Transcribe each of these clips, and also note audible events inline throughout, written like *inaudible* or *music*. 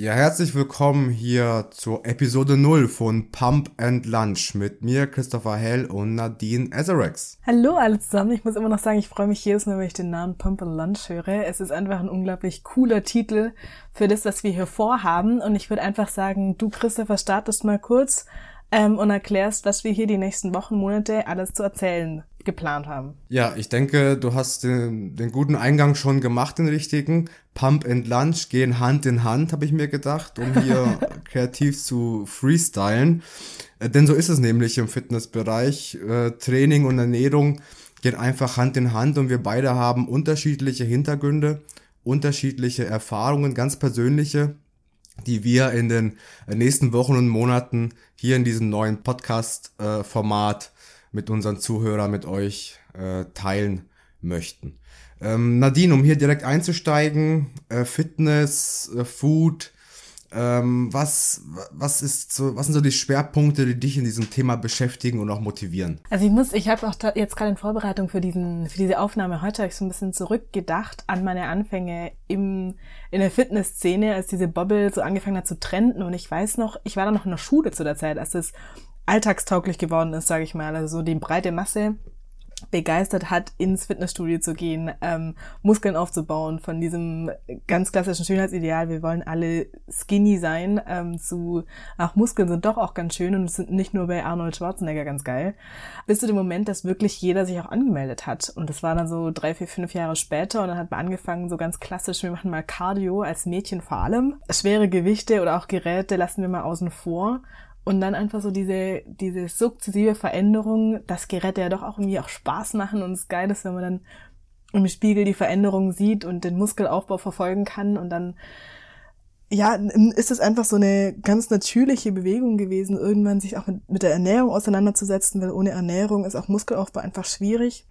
Ja, herzlich willkommen hier zur Episode 0 von Pump and Lunch mit mir, Christopher Hell und Nadine Ezerex. Hallo alle zusammen. Ich muss immer noch sagen, ich freue mich jedes Mal, wenn ich den Namen Pump and Lunch höre. Es ist einfach ein unglaublich cooler Titel für das, was wir hier vorhaben. Und ich würde einfach sagen, du, Christopher, startest mal kurz ähm, und erklärst, was wir hier die nächsten Wochen, Monate alles zu erzählen geplant haben. Ja, ich denke, du hast den, den guten Eingang schon gemacht, den richtigen. Pump and Lunch gehen Hand in Hand, habe ich mir gedacht, um hier *laughs* kreativ zu freestylen. Äh, denn so ist es nämlich im Fitnessbereich. Äh, Training und Ernährung gehen einfach Hand in Hand und wir beide haben unterschiedliche Hintergründe, unterschiedliche Erfahrungen, ganz persönliche die wir in den nächsten Wochen und Monaten hier in diesem neuen Podcast-Format äh, mit unseren Zuhörern, mit euch äh, teilen möchten. Ähm, Nadine, um hier direkt einzusteigen, äh, Fitness, äh, Food, ähm, was, was ist so, was sind so die Schwerpunkte, die dich in diesem Thema beschäftigen und auch motivieren? Also ich muss, ich habe auch jetzt gerade in Vorbereitung für diesen, für diese Aufnahme heute ich so ein bisschen zurückgedacht an meine Anfänge im, in der Fitnessszene, als diese Bubble so angefangen hat zu trenden und ich weiß noch, ich war da noch in der Schule zu der Zeit, als das alltagstauglich geworden ist, sage ich mal. Also so die breite Masse begeistert hat, ins Fitnessstudio zu gehen, ähm, Muskeln aufzubauen, von diesem ganz klassischen Schönheitsideal, wir wollen alle skinny sein, ähm, zu, ach, Muskeln sind doch auch ganz schön und sind nicht nur bei Arnold Schwarzenegger ganz geil, bis zu dem Moment, dass wirklich jeder sich auch angemeldet hat. Und das war dann so drei, vier, fünf Jahre später und dann hat man angefangen, so ganz klassisch, wir machen mal Cardio als Mädchen vor allem. Schwere Gewichte oder auch Geräte lassen wir mal außen vor und dann einfach so diese, diese sukzessive Veränderung, dass Geräte ja doch auch irgendwie auch Spaß machen und es geil ist, wenn man dann im Spiegel die Veränderung sieht und den Muskelaufbau verfolgen kann und dann ja, ist es einfach so eine ganz natürliche Bewegung gewesen, irgendwann sich auch mit, mit der Ernährung auseinanderzusetzen, weil ohne Ernährung ist auch Muskelaufbau einfach schwierig.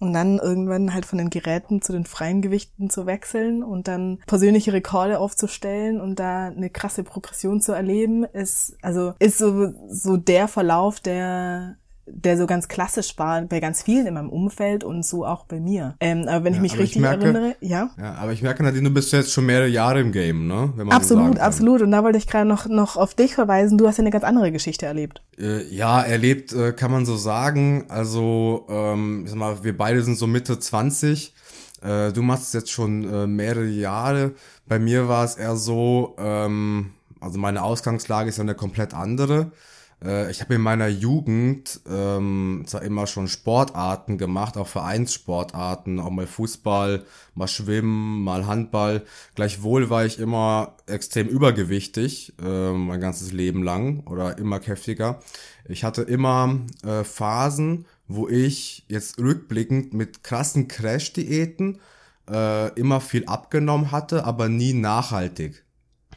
Und dann irgendwann halt von den Geräten zu den freien Gewichten zu wechseln und dann persönliche Rekorde aufzustellen und da eine krasse Progression zu erleben, ist, also, ist so, so der Verlauf, der, der so ganz klassisch war bei ganz vielen in meinem Umfeld und so auch bei mir. Ähm, aber wenn ja, ich mich richtig ich merke, erinnere, ja. Ja, aber ich merke, Nadine, du bist jetzt schon mehrere Jahre im Game, ne? absolut, so absolut. Und da wollte ich gerade noch, noch auf dich verweisen. Du hast ja eine ganz andere Geschichte erlebt. Äh, ja, erlebt äh, kann man so sagen. Also, ähm, ich sag mal, wir beide sind so Mitte 20. Äh, du machst es jetzt schon äh, mehrere Jahre. Bei mir war es eher so, ähm, also meine Ausgangslage ist ja eine komplett andere. Äh, ich habe in meiner Jugend ähm, zwar immer schon Sportarten gemacht, auch Vereinssportarten, auch mal Fußball, mal Schwimmen, mal Handball. Gleichwohl war ich immer extrem übergewichtig, äh, mein ganzes Leben lang oder immer kräftiger. Ich hatte immer äh, Phasen, wo ich jetzt rückblickend mit krassen Crash-Diäten äh, immer viel abgenommen hatte, aber nie nachhaltig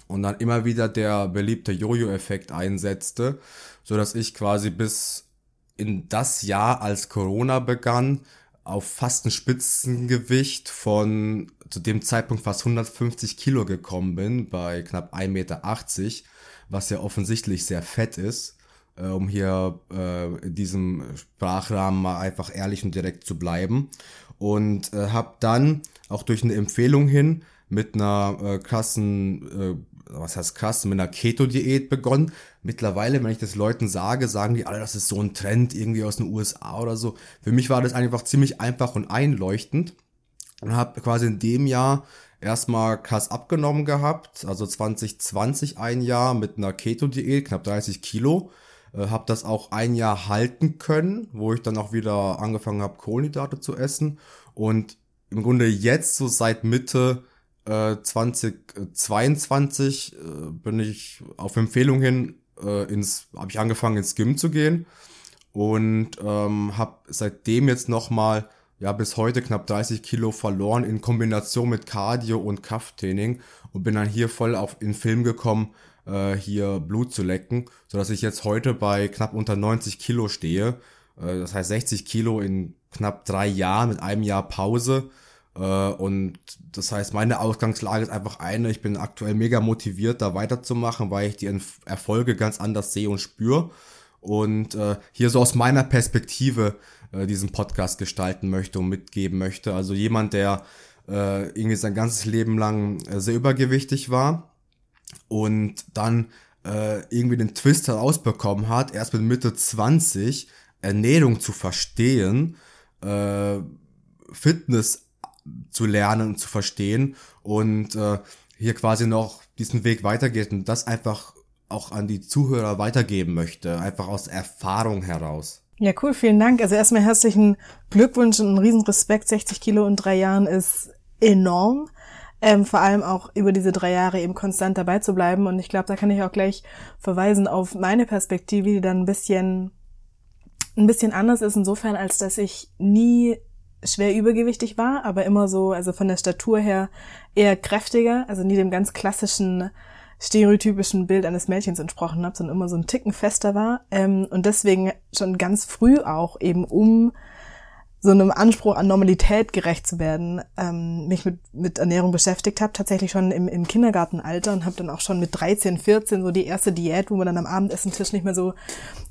und dann immer wieder der beliebte Jojo-Effekt einsetzte, so dass ich quasi bis in das Jahr, als Corona begann, auf fast ein Spitzengewicht von zu dem Zeitpunkt fast 150 Kilo gekommen bin, bei knapp 1,80 Meter, was ja offensichtlich sehr fett ist, äh, um hier äh, in diesem Sprachrahmen mal einfach ehrlich und direkt zu bleiben. Und äh, habe dann auch durch eine Empfehlung hin mit einer äh, krassen äh, was heißt krass, mit einer Keto-Diät begonnen. Mittlerweile, wenn ich das Leuten sage, sagen die alle, das ist so ein Trend irgendwie aus den USA oder so. Für mich war das einfach ziemlich einfach und einleuchtend und habe quasi in dem Jahr erstmal krass abgenommen gehabt, also 2020 ein Jahr mit einer Keto-Diät, knapp 30 Kilo. Äh, habe das auch ein Jahr halten können, wo ich dann auch wieder angefangen habe, Kohlenhydrate zu essen. Und im Grunde jetzt, so seit Mitte 2022 äh, äh, bin ich auf Empfehlung hin äh, ins, habe ich angefangen ins Gym zu gehen und ähm, habe seitdem jetzt nochmal ja bis heute knapp 30 Kilo verloren in Kombination mit Cardio und Krafttraining und bin dann hier voll auf in Film gekommen, äh, hier Blut zu lecken, so dass ich jetzt heute bei knapp unter 90 Kilo stehe. Äh, das heißt 60 Kilo in knapp drei Jahren mit einem Jahr Pause äh, und das heißt, meine Ausgangslage ist einfach eine, ich bin aktuell mega motiviert, da weiterzumachen, weil ich die Erfolge ganz anders sehe und spüre. Und äh, hier so aus meiner Perspektive äh, diesen Podcast gestalten möchte und mitgeben möchte. Also jemand, der äh, irgendwie sein ganzes Leben lang äh, sehr übergewichtig war, und dann äh, irgendwie den Twist herausbekommen hat, erst mit Mitte 20 Ernährung zu verstehen, äh, Fitness zu lernen und zu verstehen und äh, hier quasi noch diesen Weg weitergeht und das einfach auch an die Zuhörer weitergeben möchte, einfach aus Erfahrung heraus. Ja, cool, vielen Dank. Also erstmal herzlichen Glückwunsch und einen riesen Respekt. 60 Kilo in drei Jahren ist enorm. Ähm, vor allem auch über diese drei Jahre eben konstant dabei zu bleiben. Und ich glaube, da kann ich auch gleich verweisen auf meine Perspektive, die dann ein bisschen, ein bisschen anders ist, insofern, als dass ich nie schwer übergewichtig war, aber immer so, also von der Statur her eher kräftiger, also nie dem ganz klassischen stereotypischen Bild eines Mädchens entsprochen habe, sondern immer so ein Ticken fester war. Ähm, und deswegen schon ganz früh auch eben um so einem Anspruch an Normalität gerecht zu werden, ähm, mich mit, mit Ernährung beschäftigt habe, tatsächlich schon im, im Kindergartenalter und habe dann auch schon mit 13, 14 so die erste Diät, wo man dann am Abendessentisch nicht mehr so,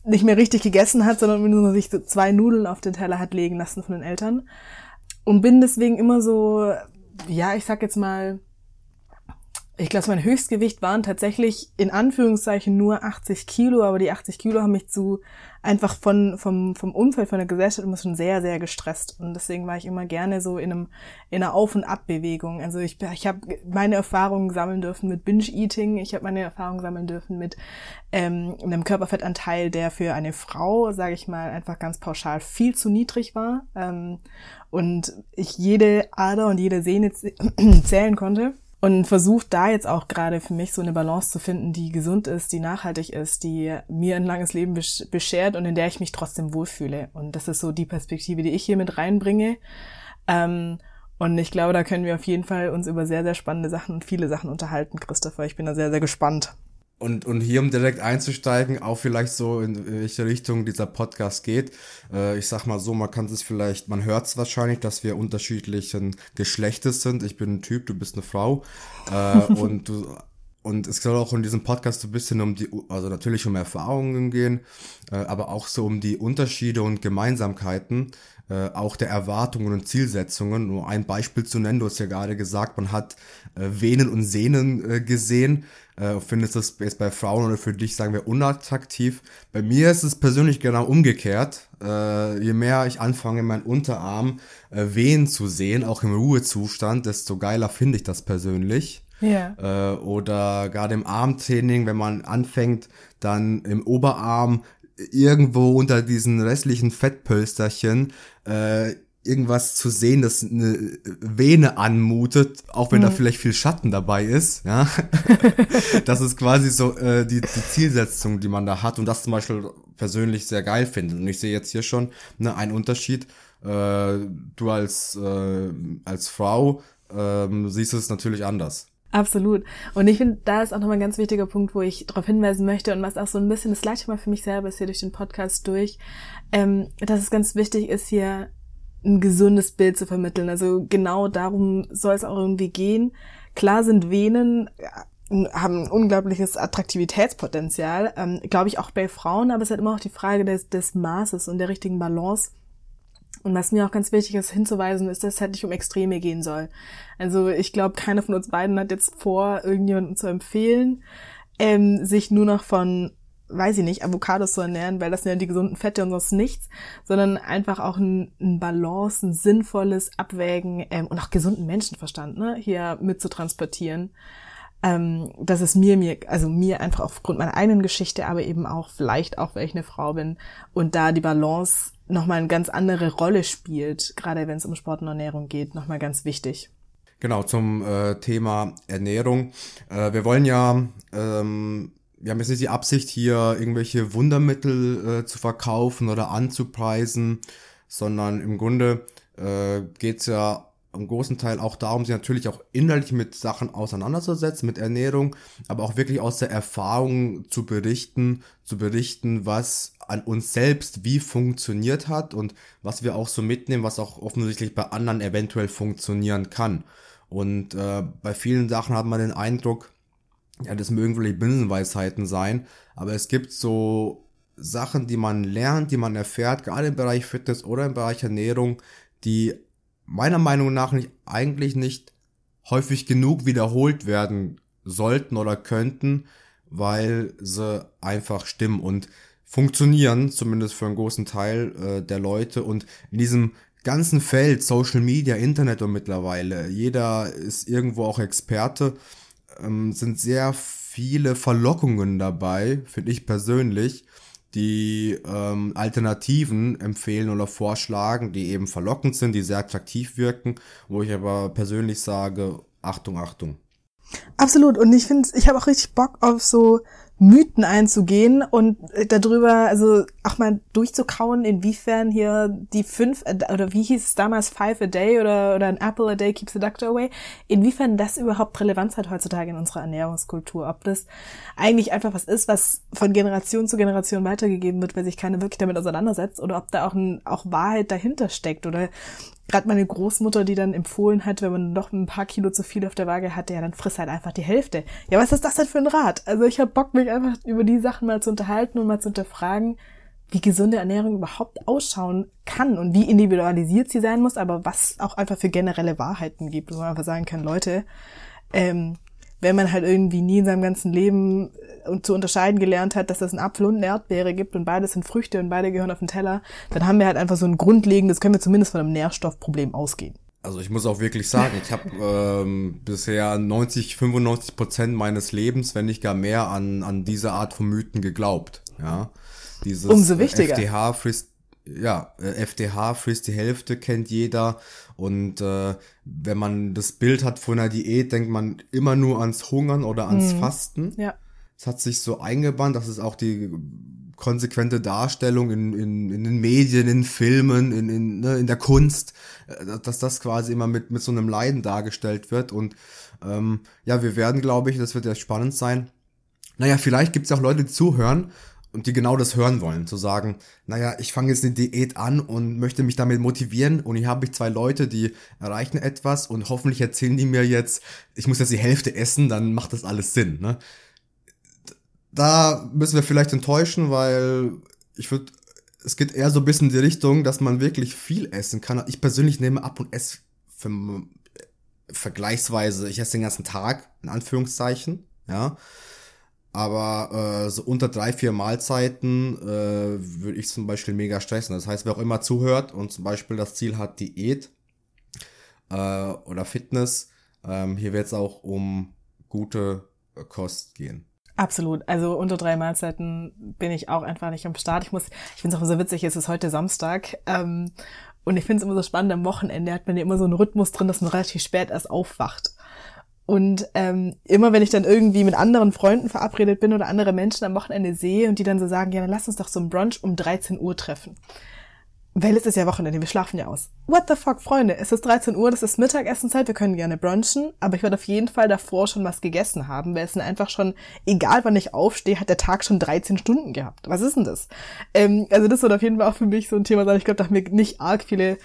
nicht mehr richtig gegessen hat, sondern nur sich so zwei Nudeln auf den Teller hat legen lassen von den Eltern. Und bin deswegen immer so, ja, ich sag jetzt mal, ich glaube, mein Höchstgewicht waren tatsächlich in Anführungszeichen nur 80 Kilo, aber die 80 Kilo haben mich zu einfach von, vom, vom Umfeld, von der Gesellschaft immer schon sehr, sehr gestresst. Und deswegen war ich immer gerne so in einem, in einer Auf- und Abbewegung. Also ich, ich habe meine Erfahrungen sammeln dürfen mit Binge-Eating. Ich habe meine Erfahrungen sammeln dürfen mit ähm, einem Körperfettanteil, der für eine Frau, sage ich mal, einfach ganz pauschal viel zu niedrig war. Ähm, und ich jede Ader und jede Sehne *clears throat* zählen konnte und versucht da jetzt auch gerade für mich so eine Balance zu finden, die gesund ist, die nachhaltig ist, die mir ein langes Leben beschert und in der ich mich trotzdem wohlfühle. Und das ist so die Perspektive, die ich hier mit reinbringe. Ähm, und ich glaube, da können wir auf jeden Fall uns über sehr, sehr spannende Sachen und viele Sachen unterhalten, Christopher. Ich bin da sehr, sehr gespannt. Und, und hier, um direkt einzusteigen, auch vielleicht so in welche Richtung dieser Podcast geht. Äh, ich sag mal so, man kann es vielleicht, man hört es wahrscheinlich, dass wir unterschiedlichen Geschlechtes sind. Ich bin ein Typ, du bist eine Frau. Äh, *laughs* und du, und es soll auch in diesem Podcast so ein bisschen um die, also natürlich um Erfahrungen gehen, äh, aber auch so um die Unterschiede und Gemeinsamkeiten, äh, auch der Erwartungen und Zielsetzungen. Nur ein Beispiel zu nennen, du hast ja gerade gesagt, man hat äh, Venen und Sehnen äh, gesehen äh, findest das jetzt bei Frauen oder für dich, sagen wir, unattraktiv. Bei mir ist es persönlich genau umgekehrt. Äh, je mehr ich anfange, meinen Unterarm äh, wehen zu sehen, auch im Ruhezustand, desto geiler finde ich das persönlich. Ja. Äh, oder gerade im Armtraining, wenn man anfängt, dann im Oberarm irgendwo unter diesen restlichen Fettpölsterchen äh, irgendwas zu sehen, das eine Vene anmutet, auch wenn mhm. da vielleicht viel Schatten dabei ist, ja. *laughs* das ist quasi so äh, die, die Zielsetzung, die man da hat und das zum Beispiel persönlich sehr geil finde. Und ich sehe jetzt hier schon ne, einen Unterschied. Äh, du als, äh, als Frau äh, siehst es natürlich anders. Absolut. Und ich finde, da ist auch nochmal ein ganz wichtiger Punkt, wo ich darauf hinweisen möchte und was auch so ein bisschen, das ich mal für mich selber ist hier durch den Podcast durch, ähm, dass es ganz wichtig ist, hier ein gesundes Bild zu vermitteln. Also genau darum soll es auch irgendwie gehen. Klar sind Venen haben ein unglaubliches Attraktivitätspotenzial, ähm, glaube ich auch bei Frauen, aber es ist halt immer auch die Frage des, des Maßes und der richtigen Balance. Und was mir auch ganz wichtig ist hinzuweisen, ist, dass es halt nicht um Extreme gehen soll. Also ich glaube, keiner von uns beiden hat jetzt vor, irgendjemandem zu empfehlen, ähm, sich nur noch von weiß ich nicht, Avocados zu ernähren, weil das sind ja die gesunden Fette und sonst nichts, sondern einfach auch ein, ein Balance, ein sinnvolles Abwägen ähm, und auch gesunden Menschenverstand ne, hier mit zu transportieren. Ähm, das ist mir, mir, also mir einfach aufgrund meiner eigenen Geschichte, aber eben auch vielleicht auch, weil ich eine Frau bin und da die Balance nochmal eine ganz andere Rolle spielt, gerade wenn es um Sport und Ernährung geht, nochmal ganz wichtig. Genau, zum äh, Thema Ernährung. Äh, wir wollen ja ähm, wir haben jetzt nicht die Absicht, hier irgendwelche Wundermittel äh, zu verkaufen oder anzupreisen, sondern im Grunde äh, geht es ja im großen Teil auch darum, sich natürlich auch innerlich mit Sachen auseinanderzusetzen, mit Ernährung, aber auch wirklich aus der Erfahrung zu berichten, zu berichten, was an uns selbst wie funktioniert hat und was wir auch so mitnehmen, was auch offensichtlich bei anderen eventuell funktionieren kann. Und äh, bei vielen Sachen hat man den Eindruck, ja, das mögen vielleicht Binsenweisheiten sein, aber es gibt so Sachen, die man lernt, die man erfährt, gerade im Bereich Fitness oder im Bereich Ernährung, die meiner Meinung nach nicht, eigentlich nicht häufig genug wiederholt werden sollten oder könnten, weil sie einfach stimmen und funktionieren, zumindest für einen großen Teil äh, der Leute. Und in diesem ganzen Feld, Social Media, Internet und mittlerweile, jeder ist irgendwo auch Experte, ähm, sind sehr viele Verlockungen dabei, finde ich persönlich, die ähm, Alternativen empfehlen oder vorschlagen, die eben verlockend sind, die sehr attraktiv wirken, wo ich aber persönlich sage, Achtung, Achtung. Absolut. Und ich finde, ich habe auch richtig Bock auf so Mythen einzugehen und äh, darüber, also auch mal durchzukauen, inwiefern hier die fünf, äh, oder wie hieß es damals, five a day oder, oder ein apple a day keeps the doctor away, inwiefern das überhaupt Relevanz hat heutzutage in unserer Ernährungskultur. Ob das eigentlich einfach was ist, was von Generation zu Generation weitergegeben wird, weil sich keiner wirklich damit auseinandersetzt, oder ob da auch, ein, auch Wahrheit dahinter steckt oder gerade meine Großmutter, die dann empfohlen hat, wenn man noch ein paar Kilo zu viel auf der Waage hatte, ja, dann friss halt einfach die Hälfte. Ja, was ist das denn für ein Rat? Also ich habe Bock, mich einfach über die Sachen mal zu unterhalten und mal zu hinterfragen, wie gesunde Ernährung überhaupt ausschauen kann und wie individualisiert sie sein muss, aber was auch einfach für generelle Wahrheiten gibt, wo man einfach sagen kann, Leute, ähm, wenn man halt irgendwie nie in seinem ganzen Leben und zu unterscheiden gelernt hat, dass es einen Apfel und eine Erdbeere gibt und beides sind Früchte und beide gehören auf den Teller, dann haben wir halt einfach so ein grundlegendes, können wir zumindest von einem Nährstoffproblem ausgehen. Also ich muss auch wirklich sagen, ich habe ähm, bisher 90, 95 Prozent meines Lebens, wenn nicht gar mehr, an, an diese Art von Mythen geglaubt. Ja, dieses Umso wichtiger. FDH frisst, ja, äh, FDH frisst die Hälfte kennt jeder und äh, wenn man das Bild hat von einer Diät, denkt man immer nur ans Hungern oder ans mhm. Fasten. Ja es hat sich so eingebannt, dass es auch die konsequente Darstellung in, in, in den Medien, in Filmen, in, in, ne, in der Kunst, äh, dass das quasi immer mit, mit so einem Leiden dargestellt wird. Und ähm, ja, wir werden, glaube ich, das wird ja spannend sein. Naja, vielleicht gibt es auch Leute, die zuhören und die genau das hören wollen, zu sagen, naja, ich fange jetzt eine Diät an und möchte mich damit motivieren und hier habe ich zwei Leute, die erreichen etwas und hoffentlich erzählen die mir jetzt, ich muss jetzt die Hälfte essen, dann macht das alles Sinn. Ne? da müssen wir vielleicht enttäuschen, weil ich würde, es geht eher so ein bisschen in die Richtung, dass man wirklich viel essen kann. Ich persönlich nehme ab und esse für, vergleichsweise, ich esse den ganzen Tag, in Anführungszeichen, ja. Aber äh, so unter drei, vier Mahlzeiten äh, würde ich zum Beispiel mega stressen. Das heißt, wer auch immer zuhört und zum Beispiel das Ziel hat, Diät äh, oder Fitness, ähm, hier wird es auch um gute Kost gehen. Absolut. Also unter drei Mahlzeiten bin ich auch einfach nicht am Start. Ich muss, ich finde es auch so witzig, es ist heute Samstag. Ähm, und ich finde es immer so spannend, am Wochenende hat man ja immer so einen Rhythmus drin, dass man relativ spät erst aufwacht. Und ähm, immer wenn ich dann irgendwie mit anderen Freunden verabredet bin oder andere Menschen am Wochenende sehe und die dann so sagen, ja, dann lass uns doch so ein Brunch um 13 Uhr treffen. Weil es ist ja Wochenende, wir schlafen ja aus. What the fuck, Freunde? Es ist 13 Uhr, das ist Mittagessenzeit, wir können gerne brunchen, aber ich werde auf jeden Fall davor schon was gegessen haben, weil es dann einfach schon, egal wann ich aufstehe, hat der Tag schon 13 Stunden gehabt. Was ist denn das? Ähm, also das wird auf jeden Fall auch für mich so ein Thema sein. Ich glaube, da haben wir nicht arg viele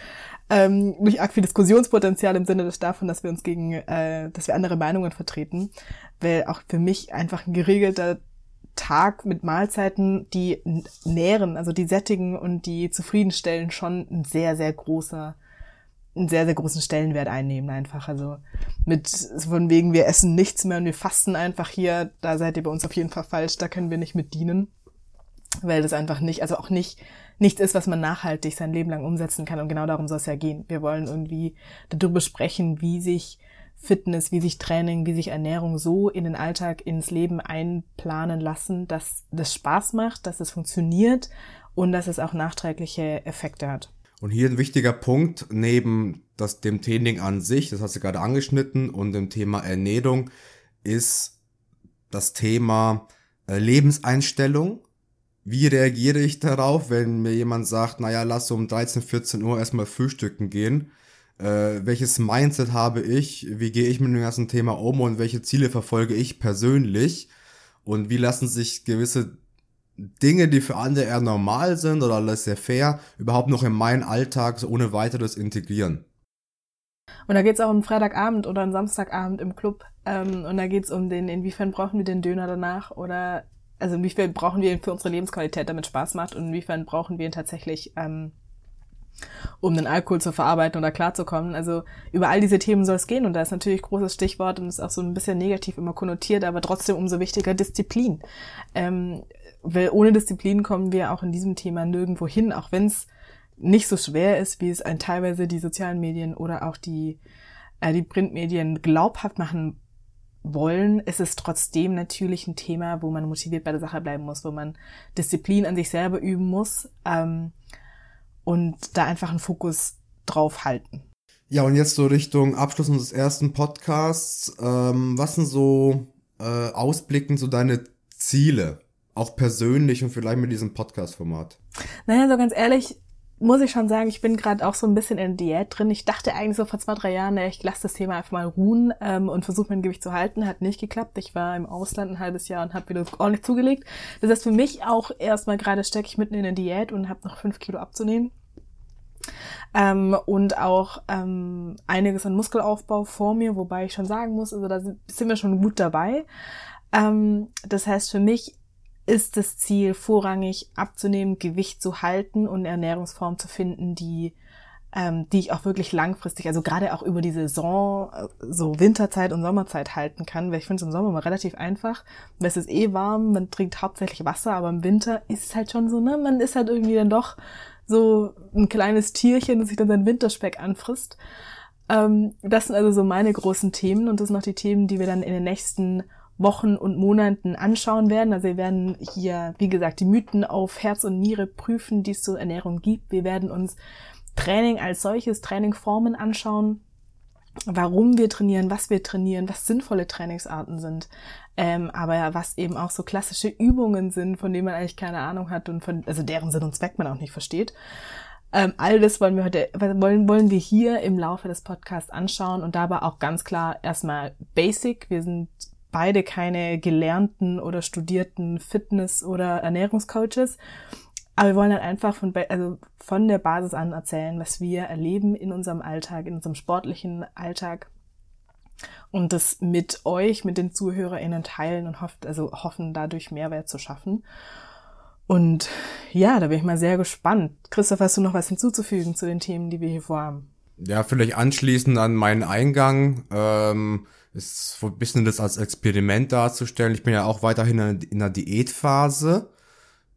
ähm, nicht arg viel Diskussionspotenzial im Sinne des davon, dass wir uns gegen, äh, dass wir andere Meinungen vertreten, weil auch für mich einfach ein geregelter Tag mit Mahlzeiten, die nähren, also die sättigen und die zufriedenstellen, schon ein sehr, sehr großer, einen sehr, sehr großen Stellenwert einnehmen einfach. Also mit von wegen, wir essen nichts mehr und wir fasten einfach hier, da seid ihr bei uns auf jeden Fall falsch, da können wir nicht mit dienen. Weil das einfach nicht, also auch nicht nichts ist, was man nachhaltig sein Leben lang umsetzen kann. Und genau darum soll es ja gehen. Wir wollen irgendwie darüber sprechen, wie sich Fitness, wie sich Training, wie sich Ernährung so in den Alltag, ins Leben einplanen lassen, dass das Spaß macht, dass es funktioniert und dass es auch nachträgliche Effekte hat. Und hier ein wichtiger Punkt neben das, dem Training an sich, das hast du gerade angeschnitten, und dem Thema Ernährung ist das Thema äh, Lebenseinstellung. Wie reagiere ich darauf, wenn mir jemand sagt, naja, lass um 13, 14 Uhr erstmal frühstücken gehen? äh, welches Mindset habe ich, wie gehe ich mit dem ganzen Thema um und welche Ziele verfolge ich persönlich und wie lassen sich gewisse Dinge, die für andere eher normal sind oder alles sehr fair, überhaupt noch in meinen Alltag so ohne weiteres integrieren. Und da geht es auch um Freitagabend oder einen Samstagabend im Club. Ähm, und da geht es um den, inwiefern brauchen wir den Döner danach oder also inwiefern brauchen wir ihn für unsere Lebensqualität, damit Spaß macht und inwiefern brauchen wir ihn tatsächlich ähm, um den Alkohol zu verarbeiten oder klarzukommen. Also über all diese Themen soll es gehen und da ist natürlich großes Stichwort und ist auch so ein bisschen negativ immer konnotiert, aber trotzdem umso wichtiger Disziplin. Ähm, weil ohne Disziplin kommen wir auch in diesem Thema nirgendwo hin, auch wenn es nicht so schwer ist, wie es ein teilweise die sozialen Medien oder auch die, äh, die Printmedien glaubhaft machen wollen, ist es trotzdem natürlich ein Thema, wo man motiviert bei der Sache bleiben muss, wo man Disziplin an sich selber üben muss ähm, und da einfach einen Fokus drauf halten. Ja, und jetzt so Richtung Abschluss unseres ersten Podcasts. Ähm, was sind so äh, ausblickend so deine Ziele? Auch persönlich und vielleicht mit diesem Podcast-Format? Naja, so ganz ehrlich, muss ich schon sagen, ich bin gerade auch so ein bisschen in Diät drin. Ich dachte eigentlich so vor zwei, drei Jahren, ich lasse das Thema einfach mal ruhen ähm, und versuche mein Gewicht zu halten. Hat nicht geklappt. Ich war im Ausland ein halbes Jahr und habe wieder ordentlich zugelegt. Das heißt, für mich auch erstmal gerade stecke ich mitten in der Diät und habe noch fünf Kilo abzunehmen. Ähm, und auch ähm, einiges an Muskelaufbau vor mir, wobei ich schon sagen muss, also da sind wir schon gut dabei. Ähm, das heißt, für mich ist das Ziel vorrangig abzunehmen, Gewicht zu halten und Ernährungsform zu finden, die ähm, die ich auch wirklich langfristig, also gerade auch über die Saison, äh, so Winterzeit und Sommerzeit halten kann, weil ich finde es im Sommer mal relativ einfach, weil es ist eh warm, man trinkt hauptsächlich Wasser, aber im Winter ist es halt schon so, ne, man ist halt irgendwie dann doch so ein kleines Tierchen, das sich dann sein Winterspeck anfrisst. Ähm, das sind also so meine großen Themen und das sind auch die Themen, die wir dann in den nächsten Wochen und Monaten anschauen werden. Also wir werden hier, wie gesagt, die Mythen auf Herz und Niere prüfen, die es zur Ernährung gibt. Wir werden uns Training als solches, Trainingformen anschauen, warum wir trainieren, was wir trainieren, was sinnvolle Trainingsarten sind, ähm, aber was eben auch so klassische Übungen sind, von denen man eigentlich keine Ahnung hat und von, also deren Sinn und Zweck man auch nicht versteht. Ähm, all das wollen wir heute, wollen, wollen wir hier im Laufe des Podcasts anschauen und dabei auch ganz klar erstmal Basic. Wir sind beide keine gelernten oder studierten Fitness- oder Ernährungscoaches. Aber wir wollen halt einfach von, also von der Basis an erzählen, was wir erleben in unserem Alltag, in unserem sportlichen Alltag. Und das mit euch, mit den ZuhörerInnen teilen und hofft, also hoffen, dadurch Mehrwert zu schaffen. Und ja, da bin ich mal sehr gespannt. Christoph, hast du noch was hinzuzufügen zu den Themen, die wir hier vorhaben? Ja, vielleicht anschließend an meinen Eingang. Ähm ist so ein bisschen das als Experiment darzustellen. Ich bin ja auch weiterhin in der Diätphase.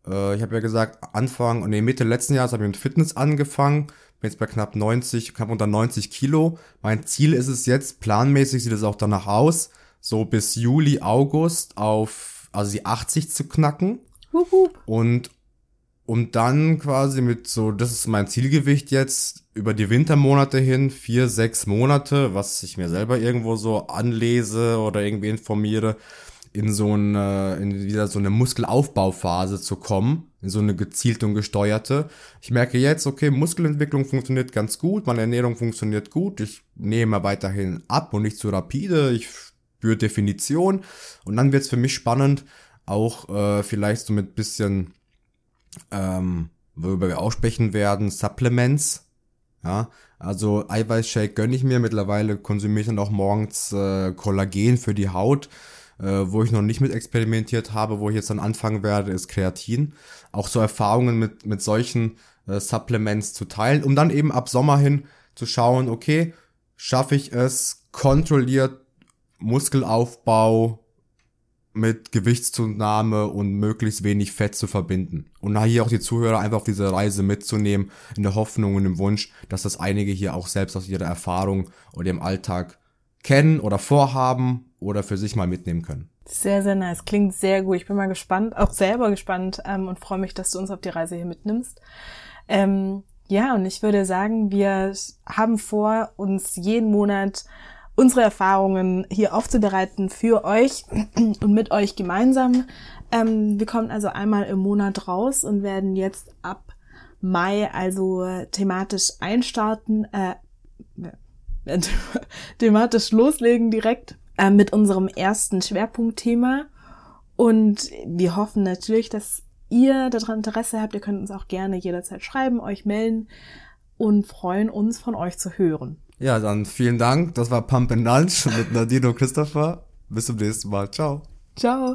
Äh, ich habe ja gesagt, Anfang, und nee, Mitte letzten Jahres habe ich mit Fitness angefangen. Bin jetzt bei knapp 90, knapp unter 90 Kilo. Mein Ziel ist es jetzt, planmäßig sieht es auch danach aus, so bis Juli, August auf, also die 80 zu knacken. Und um dann quasi mit so, das ist mein Zielgewicht jetzt, über die Wintermonate hin, vier, sechs Monate, was ich mir selber irgendwo so anlese oder irgendwie informiere, in so eine, in wieder so eine Muskelaufbauphase zu kommen, in so eine gezielte und gesteuerte. Ich merke jetzt, okay, Muskelentwicklung funktioniert ganz gut, meine Ernährung funktioniert gut, ich nehme weiterhin ab und nicht zu rapide, ich spüre Definition und dann wird's für mich spannend, auch äh, vielleicht so mit bisschen ähm, worüber wir auch sprechen werden, Supplements. Ja, also Eiweißshake gönne ich mir. Mittlerweile konsumiere ich dann auch morgens äh, Kollagen für die Haut. Äh, wo ich noch nicht mit experimentiert habe, wo ich jetzt dann anfangen werde, ist Kreatin. Auch so Erfahrungen mit, mit solchen äh, Supplements zu teilen, um dann eben ab Sommer hin zu schauen, okay, schaffe ich es kontrolliert Muskelaufbau mit Gewichtszunahme und möglichst wenig Fett zu verbinden. Und hier auch die Zuhörer einfach auf diese Reise mitzunehmen, in der Hoffnung und im Wunsch, dass das einige hier auch selbst aus ihrer Erfahrung oder im Alltag kennen oder vorhaben oder für sich mal mitnehmen können. Sehr, sehr nice. Klingt sehr gut. Ich bin mal gespannt, auch selber gespannt ähm, und freue mich, dass du uns auf die Reise hier mitnimmst. Ähm, ja, und ich würde sagen, wir haben vor, uns jeden Monat unsere Erfahrungen hier aufzubereiten für euch *clears throat* und mit euch gemeinsam. Ähm, wir kommen also einmal im Monat raus und werden jetzt ab Mai also thematisch einstarten, äh, *laughs* thematisch loslegen direkt äh, mit unserem ersten Schwerpunktthema. Und wir hoffen natürlich, dass ihr daran Interesse habt. Ihr könnt uns auch gerne jederzeit schreiben, euch melden und freuen uns von euch zu hören. Ja, dann vielen Dank. Das war Pump and Lunch mit Nadine und Christopher. Bis zum nächsten Mal. Ciao. Ciao.